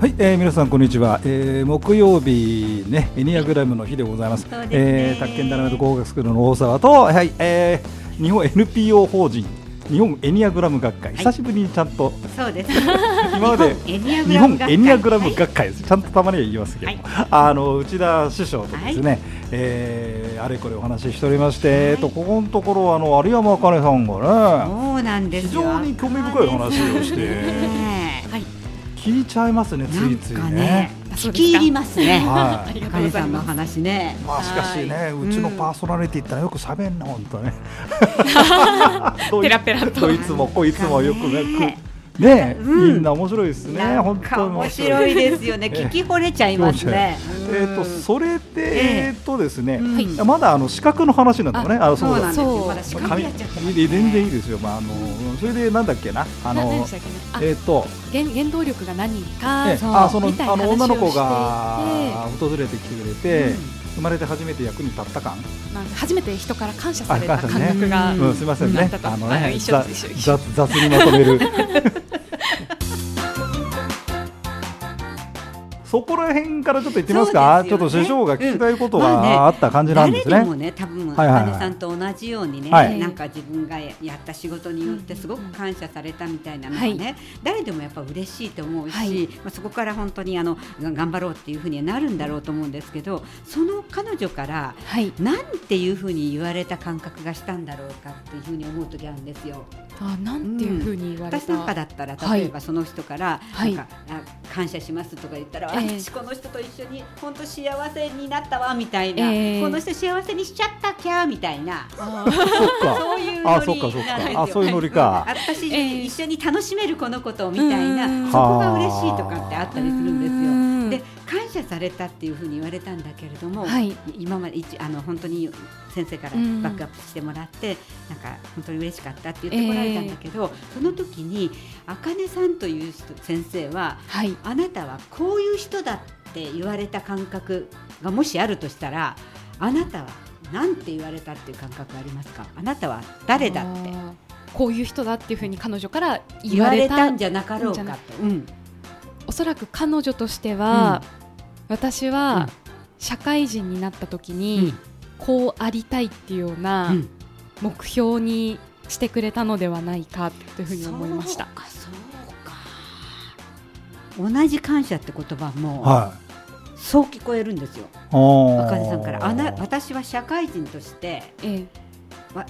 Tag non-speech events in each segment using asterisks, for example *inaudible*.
はい、えー、皆さんこんにちは、えー、木曜日ねエニアグラムの日でございます。すね、えー、宅建ダラメと工学スクールの大沢とはい、えー、日本 NPO 法人日本エニアグラム学会、久しぶりにちゃんとそうです。*laughs* 今まで日本エニアグラム学会。ちゃんとたまには言いますけど、あの内田師匠とですね、はえあれこれお話ししておりまして、えっとここのところあの有山あかねさんがねそうなんです非常に興味深い話をして、はい、聞いちゃいますねついついね。聞き入りますね。はい。あかさんの話ね。まあしかしね、うちのパーソナリティってよく喋んな本当ね。ペラペラと。どいつもこいつもよくね。ね、みんな面白いですね。本当面白いですよね。聞き惚れちゃいますね。えっとそれでえっとですね、まだあの資格の話なんだね。あそうだ。そうまだ資格やっちゃった。全然いいですよ。まああのそれでなんだっけな。あのえっと原原動力が何か？あそのあの女の子が訪れてきてくれて。生まれて初めて役に立った感、まあ、初めて人から感謝された感覚が、ねうん、すみませんね。あのね雑雑にまとめる *laughs* そこら辺からちょっと言ってみますか、ね、ちょっと師匠が聞きたいことがあった感じなんですね。誰でもね、多分、はいはいはい、さんと同じようにね、はい、なんか自分がやった仕事によってすごく感謝されたみたいなのがね、はい、誰でもやっぱ嬉しいと思うし、はい、まあ、そこから本当にあの頑張ろうっていうふうになるんだろうと思うんですけど、その彼女から、はい、なんていうふうに言われた感覚がしたんだろうかっていうふうに思う時あるんですよ。あなんていうふうに言われた、うん、私なんかだったら例えばその人から、なんか、感謝しますとか言ったら、私この人と一緒に本当幸せになったわみたいな、えー、この人幸せにしちゃったきゃみたいなそういうノリあそういうノリか。私、えー、一緒に楽しめるこのことみたいなそこが嬉しいとかってあったりするんですよ。で感謝されたっていうふうに言われたんだけれども、はい、今まで一あの本当に先生からバックアップしてもらって、なんか本当に嬉しかったって言ってこられたんだけど、えー、その時にあかねさんという人先生は、はい、あなたはこういう人だって言われた感覚がもしあるとしたらあなたは何て言われたっていう感覚ありますか？あなたは誰だって？こういう人だっていうふうに彼女から言われたんじゃなかろうかと、うん、おそらく彼女としては、うん、私は社会人になった時に、こうありたいっていうような目標にしてくれたのではないかというふうに思いました。同じ感謝って言葉も、はい、そう聞こえるんですよ。若手さんから。あな私は社会人として、ええ、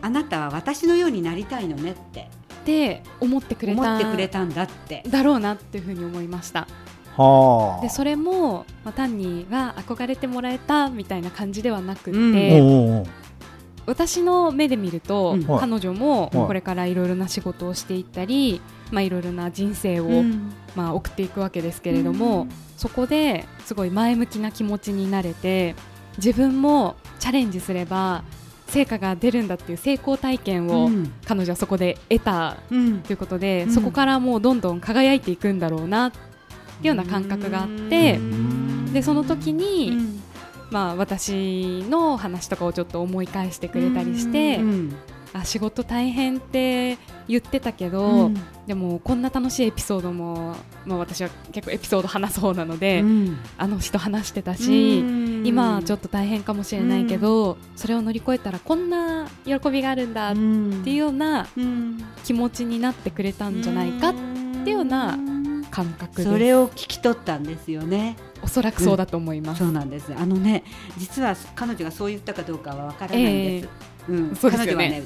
あなたは私のようになりたいのねって。で思ってくれた思ってくれたんだって。だろうなっていうふうに思いました。でそれも、まあ、単には憧れてもらえたみたいな感じではなくて、うん、私の目で見ると、うん、彼女もこれからいろいろな仕事をしていったり、まあ、いろいろな人生を、うん、まあ、送っていくわけですけれども、そこですごい前向きな気持ちになれて自分もチャレンジすれば成果が出るんだっていう成功体験を彼女はそこで得たということで、そこからもうどんどん輝いていくんだろうなっていうような感覚があってでその時に、まあ、私の話とかをちょっと思い返してくれたりして。あ仕事大変って言ってたけど、うん、でもこんな楽しいエピソードも、まあ、私は結構エピソード話そうなので、うん、あの人話してたし、うん、今ちょっと大変かもしれないけど、それを乗り越えたらこんな喜びがあるんだっていうような気持ちになってくれたんじゃないかっていうような感覚それを聞き取ったんですよねおそらくそうだと思います、そうなんです。あのね実は彼女がそう言ったかどうかはわからないんです、えー、うん、彼女はね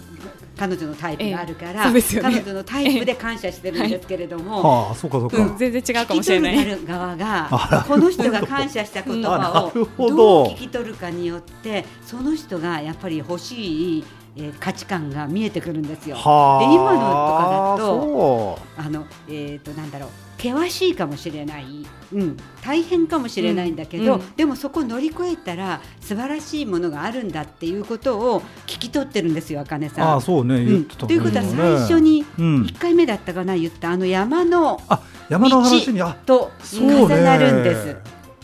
彼女のタイプがあるから、えーね、彼女のタイプで感謝してるんですけれども、えーはい、あそうかそうか、うん、全然違うかもしれない。る側が *laughs* この人が感謝した言葉をど。う聞き取るかによってその人がやっぱり欲しいえー、価値観が見えてくるんですよ。で今のとかだとあの、えーと、なんだろう険しいかもしれない、うん、大変かもしれないんだけど、うん、でもそこを乗り越えたら素晴らしいものがあるんだっていうことを聞き取ってるんですよ、あかねさん。あそうね、うん、ということは最初に1回目だったかな言ったあの山の山の話にと重なるんです。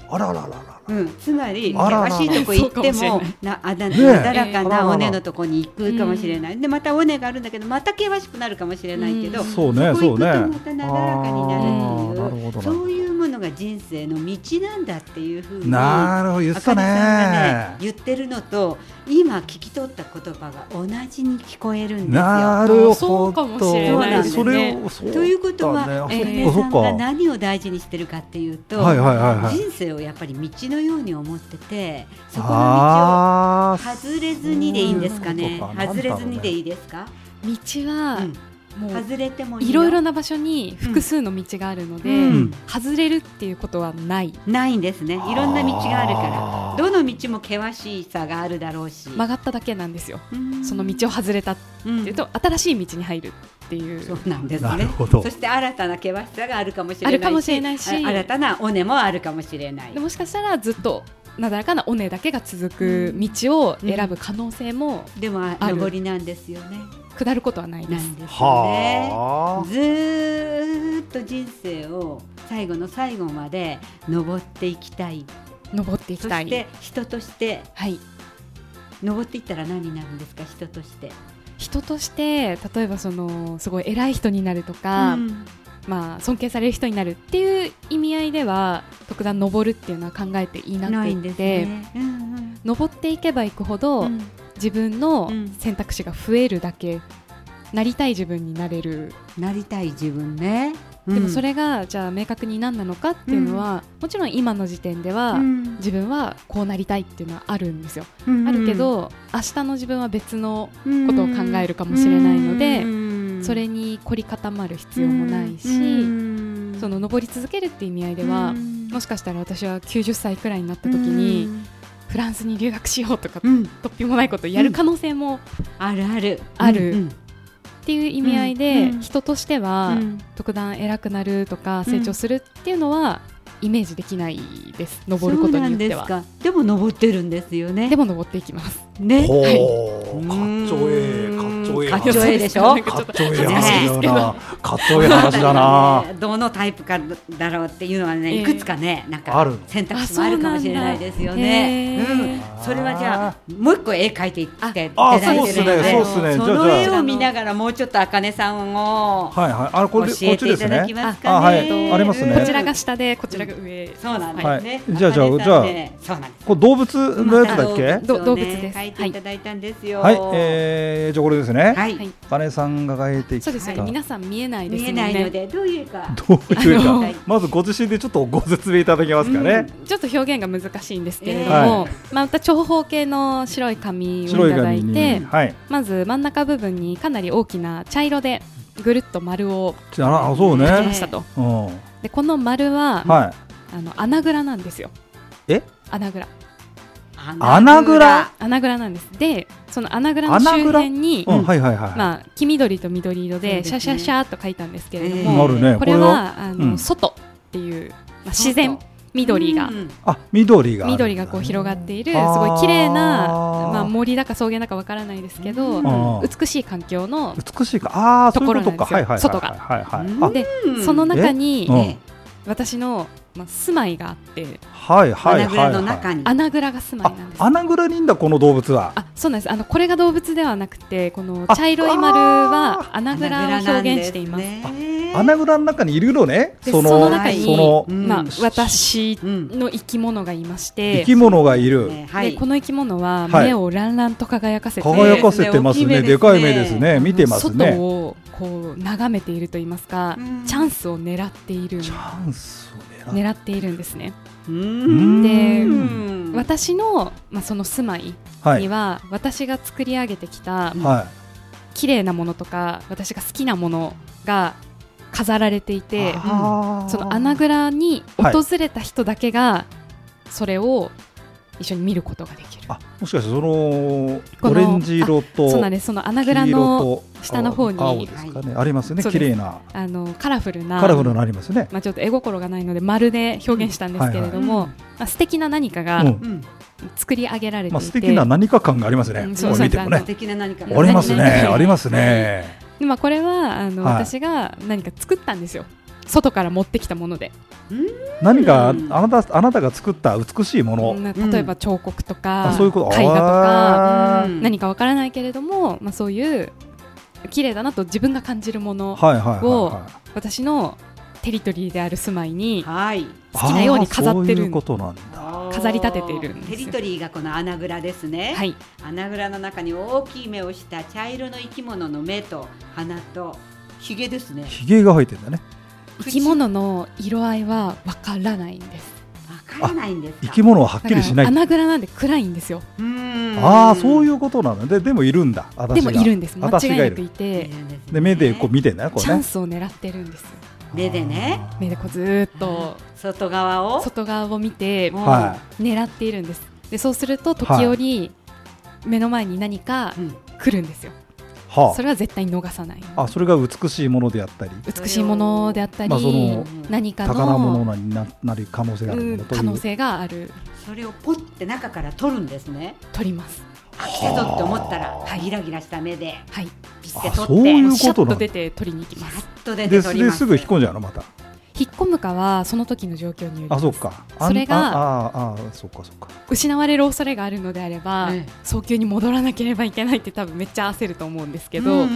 あららららうん、つまり険しいとこ行ってもなあだなだらかな尾根のとこに行くかもしれない、でまた尾根があるんだけどまた険しくなるかもしれないけど、そうねそうね。またなだらかになるっていうそういうものが人生の道なんだっていうふうになるほど言ったねね言ってるのと今聞き取った言葉が同じに聞こえるんですよ。なるほど。ね、それをということは、ね、えー、さんが何を大事にしてるかっていうと、はいはいはいはい、人生をやっぱり道のように思ってて、そこの道を外れずにでいいんですかね。外れずにでいいですか？道は、うん外れてもいろいろな場所に複数の道があるので、うん、外れるっていうことはない。ないんですね。いろんな道があるから。どの道も険しさがあるだろうし。曲がっただけなんですよ。その道を外れたっていうと、うん、新しい道に入るっていう。そうなんですね。そして新たな険しさがあるかもしれないしあるかもしれないし。新たな尾根もあるかもしれない。もしかしたらずっとなだらかな尾根だけが続く道を選ぶ可能性も、うん、でも上りなんですよね下ることはないです。ですね、ずっと人生を最後の最後まで登っていきたい。登っていきたい。そして人として、はい。登っていったら何になるんですか？人として。人として例えばそのすごい偉い人になるとか、うん、まあ尊敬される人になるっていう意味合いでは特段登るっていうのは考えていなくて、ねうんうん、登っていけばいくほど、うん自分の選択肢が増えるだけ、うん、なりたい自分になれる。なりたい自分ね、うん、でもそれがじゃあ明確に何なのかっていうのは、もちろん今の時点では、自分はこうなりたいっていうのはあるんですよ、あるけど明日の自分は別のことを考えるかもしれないので、それに凝り固まる必要もないし、その登り続けるっていう意味合いでは、もしかしたら私は90歳くらいになった時に、フランスに留学しようとか、うん、とっぴもないことやる可能性も、あるある。ある、っていう意味合いで、人としては、特段偉くなるとか成長するっていうのは、イメージできないです。登ることによっては。でも登ってるんですよね。でも登っていきます。ね。はい。かっちょええょええかっちょええでしょ？かっちょええ話だなかっちょええ話だな。どのタイプかだろうっていうのはねいくつかねなんか選択肢もあるかもしれないですよね。うんそれはじゃあもう一個絵描いていっていただいてるので。その絵を見ながらもうちょっとあかねさんをはいはいあこれ教えていただきますかね。ありますね。こちらが下でこちらが上。そうなんですね。じゃあじゃあじゃあそうなんですこれ動物のやつだっけ？動物です。描いていただいたんですよ。はい。えじゃあこれですねはい。金さんが描いてそうですね。皆さん見えないです見えないのでどういうか。どういうか。まずご自身でちょっとご説明いただけますかね。ちょっと表現が難しいんですけれどもまた長方形の白い紙をいただいてまず真ん中部分にかなり大きな茶色でぐるっと丸をあそうね。ましたと。でこの丸はあの穴蔵なんですよ。え？穴蔵穴蔵。穴蔵なんです。でその穴蔵の周辺に、うん。はいはいはい、まあ、黄緑と緑色でシャシャシャと書いたんですけれども、ね、これはあの、うん、外っていう、まあ、自然緑が、あ緑が緑がこう広がっているすごい綺麗なまあ森だか草原だかわからないですけど美しい環境の美しいかあところなんですよ。外が。でその中に私のまあ、住まいがあって、はいはいはい、はい、の中に。穴蔵が住まいなんです。穴蔵にいんだこの動物は。あそうなんです。あのこれが動物ではなくてこの茶色い丸は穴蔵を表現しています。穴蔵の中にいるのね。そのその中にその、まあ、私の生き物がいまして、生き物がいる、でこの生き物は目をランランと輝かせて、輝かせてますね。でかい目ですね。見てますね。外をこう眺めていると言いますか、チャンスを狙っている。チャンスを狙っているんですね。で私の、まあ、その住まいには、はい、私が作り上げてきた、はい、綺麗なものとか私が好きなものが飾られていてその穴蔵に訪れた人だけがそれを一緒に見ることができる。あもしかしてそのオレンジ色とそうなんですその穴蔵の下の方に青ですかね、ありますね綺麗なあのカラフルなカラフルなありますね。まあちょっと絵心がないので丸で表現したんですけれども、まあ素敵な何かが、作り上げられていて、まあ、素敵な何か感がありますね。うん、そう見てもね。素敵な何かあります *laughs* ね。ありますね。まあこれはあの、私が何か作ったんですよ。外から持ってきたもので。何かあなたあなたが作った美しいもの、例えば彫刻とか、絵画とか何かわからないけれども、まあ、そういう綺麗だなと自分が感じるものを私のテリトリーである住まいに好きなように飾ってる飾り立てているテリトリーがこの穴蔵ですね、はい、穴蔵の中に大きい目をした茶色の生き物の目と鼻とひげですね。ひげが入ってるんだね生き物の色合いはわからないんです。わからないんです生き物ははっきりしない。穴蔵なんで暗いんですよ。ああそういうことなのででもいるんだ。でもいるんです。間違いなくいて。で目でこう見てねこれチャンスを狙ってるんです。目でね。目でこうずっと。外側を？外側を見て狙っているんです。でそうすると時折目の前に何か来るんですよ、はあ、それは絶対逃さない。あそれが美しいものであったり。美しいものであったり、まあ、その何かの宝物にななる可能性がある可能性がある。それをポって中から取るんですね。取ります。来たぞって思ったら、はい、ギラギラした目で、はい、ピッて取ってそういうことシャッと出て取りに行きます。シャッと出て取りますですぐ引っ込んじゃうのまた引っ込むかはその時の状況によりあそうか。それがあああそうかそうか。失われる恐れがあるのであれば、ええ、早急に戻らなければいけないって多分めっちゃ焦ると思うんですけど、うんうんう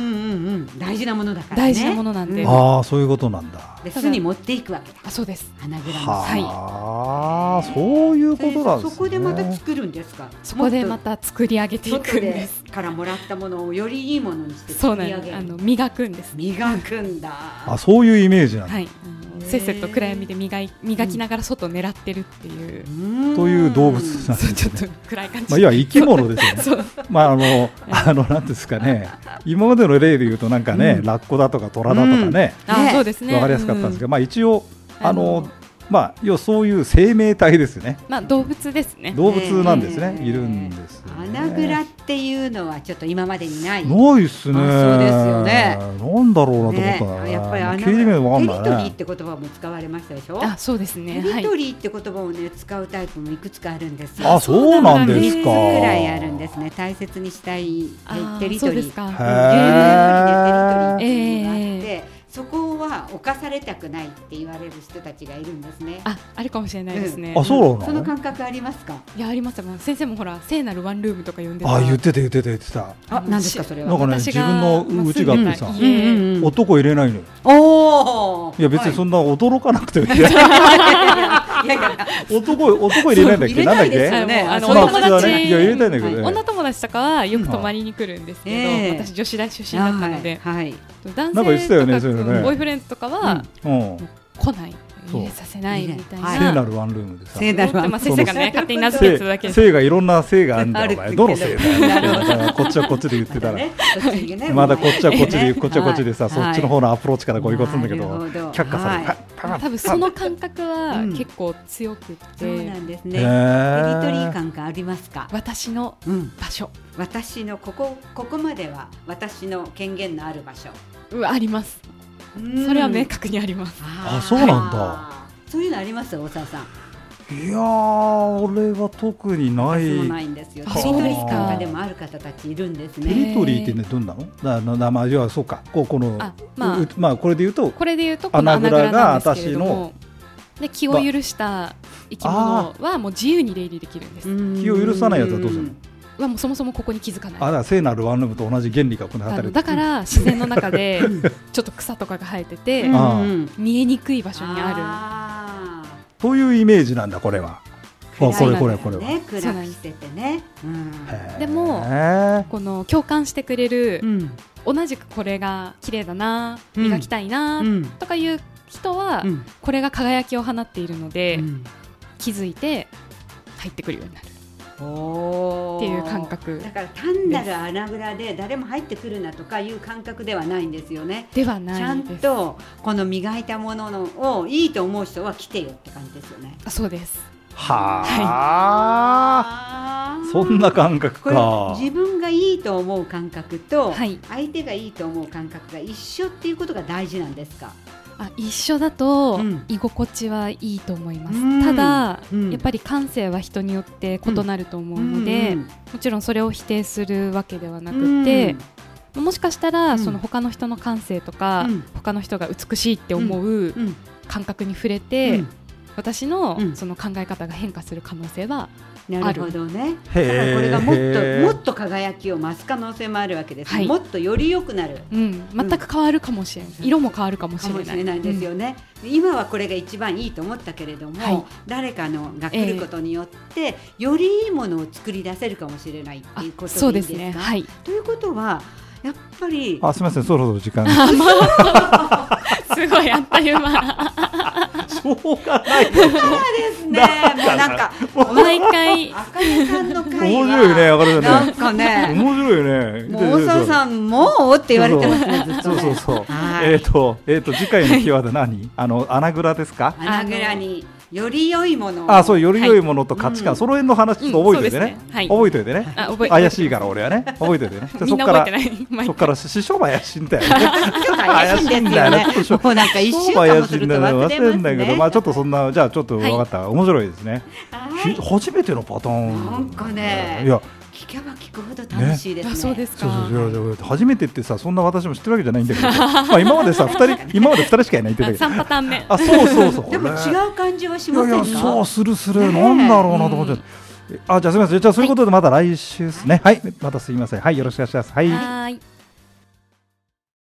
ん、大事なものだから、ね、大事なものなんで、うん、ああそういうことなんだ。で巣に持っていくわけ。あそうです。花蔵のはいああそういうことなんです、ね、そこでまた作るんですか？そこでまた作り上げていくんです。からもらったものをよりいいものにして作り上げる。あの磨くんです。磨くんだ。あそういうイメージなんだ、はいせっせと暗闇で磨い磨きながら外を狙ってるっていう、という動物なんです、ね、ちょっと暗い感じ、まあ、いや生き物ですよね。まああの *laughs* あのなんですかね。今までの例で言うとなんかね、ラッコだとか虎だとかね、あそうですね。わかりやすかったんですけど、まあ一応あのまあ、要そういう生命体ですね。まあ、動物ですね。動物なんですね。いるんです、穴蔵っていうのはちょっと今までにない。ないですね。そうですよね。なんだろうなと思ったら、やっぱり穴蔵。テリトリーって言葉も使われましたでしょ？あ、そうですね。テリトリーって言葉をね使うタイプもいくつかあるんですよ。あ、そうなんですか。くらいあるんですね。大切にしたいテリトリー。へえ。テリトリーっていうのがあって。そこは犯されたくないって言われる人たちがいるんですね。あ、あるかもしれないですね。うん、あ、そうなの？その感覚ありますか？いや、あります先生もほら、聖なるワンルームとか呼んであ、言ってた、言ってた、言ってた。あ、なんですか、それは。なんかね、自分の家があってさ、男入れないのよ。おお。いや、別にそんな驚かなくてもいい。*laughs* *laughs* *laughs* 男、男入れないんだっけ、なんだっけ？あの、友達。いや、入れたいんだけど。女友達とかは、よく泊まりに来るんですけど、私女子大出身だったので。はい。男性とかボーイフレンドとかは、来ない入れさせないみたいな。聖なるワンルームでさ。聖なるワン。まあ先生がね勝手に名付けてだけ。聖がいろんな聖があるんだお前。どの聖だ。こっちはこっちで言ってたら。まだこっちはこっちでこっちはこっちでさそっちの方のアプローチからこういうことんだけど却下され多分その感覚は結構強くて。そうなんですね。テリトリー感がありますか？私の場所。私のここここまでは私の権限のある場所。うあります。それは明確にあります。あ、そうなんだ。そういうのあります？大沢さん。いや俺は特にない。ないんですよ。テリトリー感がでもある方たちいるんですね。テリトリーってねどんなの？だなまあ要はそうか。こうこのあまあまあこれで言うとこれで言うと穴蔵が私ので気を許した生き物はもう自由に出入りできるんです。気を許さないやつはどうするの？はもうそもそもここに気づかないあだ聖なるワンルームと同じ原理がこの働いだから自然の中でちょっと草とかが生えてて見えにくい場所にあるというイメージなんだこれは。これこれこれは、ね、暗くしててね、うん、でもこの共感してくれる、うん、同じくこれが綺麗だな磨きたいな、うん、とかいう人は、これが輝きを放っているので、気づいて入ってくるようになるっていう感覚。だから単なる穴蔵で誰も入ってくるなとかいう感覚ではないんですよね。ではないちゃんとこの磨いたもののをいいと思う人は来てよって感じですよね。あそうです。はあ、はい、そんな感覚か。自分がいいと思う感覚と、はい、相手がいいと思う感覚が一緒っていうことが大事なんですか？あ一緒だと居心地はいいと思います、うん、ただ、うん、やっぱり感性は人によって異なると思うので、うん、もちろんそれを否定するわけではなくて、もしかしたら、その他の人の感性とか、他の人が美しいって思う感覚に触れて、私のその考え方が変化する可能性はなるほどね。だからこれがもっともっと輝きを増す可能性もあるわけです、はい、もっとより良くなる、うん、全く変わるかもしれない、うん、色も変わるかもしれない。れないですよね、うん、今はこれが一番いいと思ったけれども、はい、誰かのが来ることによって、えー、よりいいものを作り出せるかもしれないっていうことでいいですか？すね。はい、ということはやっぱりあすみません。そろそろ時間 *laughs* すごいあっという間しょうがないですね。もうなんか毎回あかりさんの会面白いねあかりさんなんかね面白いね。もう大沢さんもうって言われてますねそうそうそう。えっとえっと次回のキーワード何？あの穴蔵ですか？穴蔵により良いものあそうより良いものと価値観、その辺の話ちょっと覚えておいてね,、覚えておいてね怪しいから俺はね。覚えておいてね。*laughs* そこからそこから師匠も怪しいんだよね。*laughs* *laughs* 怪しいんだよね。もうなんか一週間もすると忘れんだけどまあちょっとそんなじゃあちょっと分かった。面白いですね。初めてのパターン。なんかね。いや聞けば聞くほど楽しいですね。そうですか。そうそう初めてってさ *laughs* そんな私も知ってるわけじゃないんだけど、ま *laughs* あ今までさ二人今まで二人しかいないってだけ三パターン目。あそうそうそう。*laughs* でも違う感じはしませんか？いやそうするするなんだろうなと思って。あじゃあすみませんじゃあそういうことでまた来週ですね。はいまたすみませんはいよろしくお願いしますはい。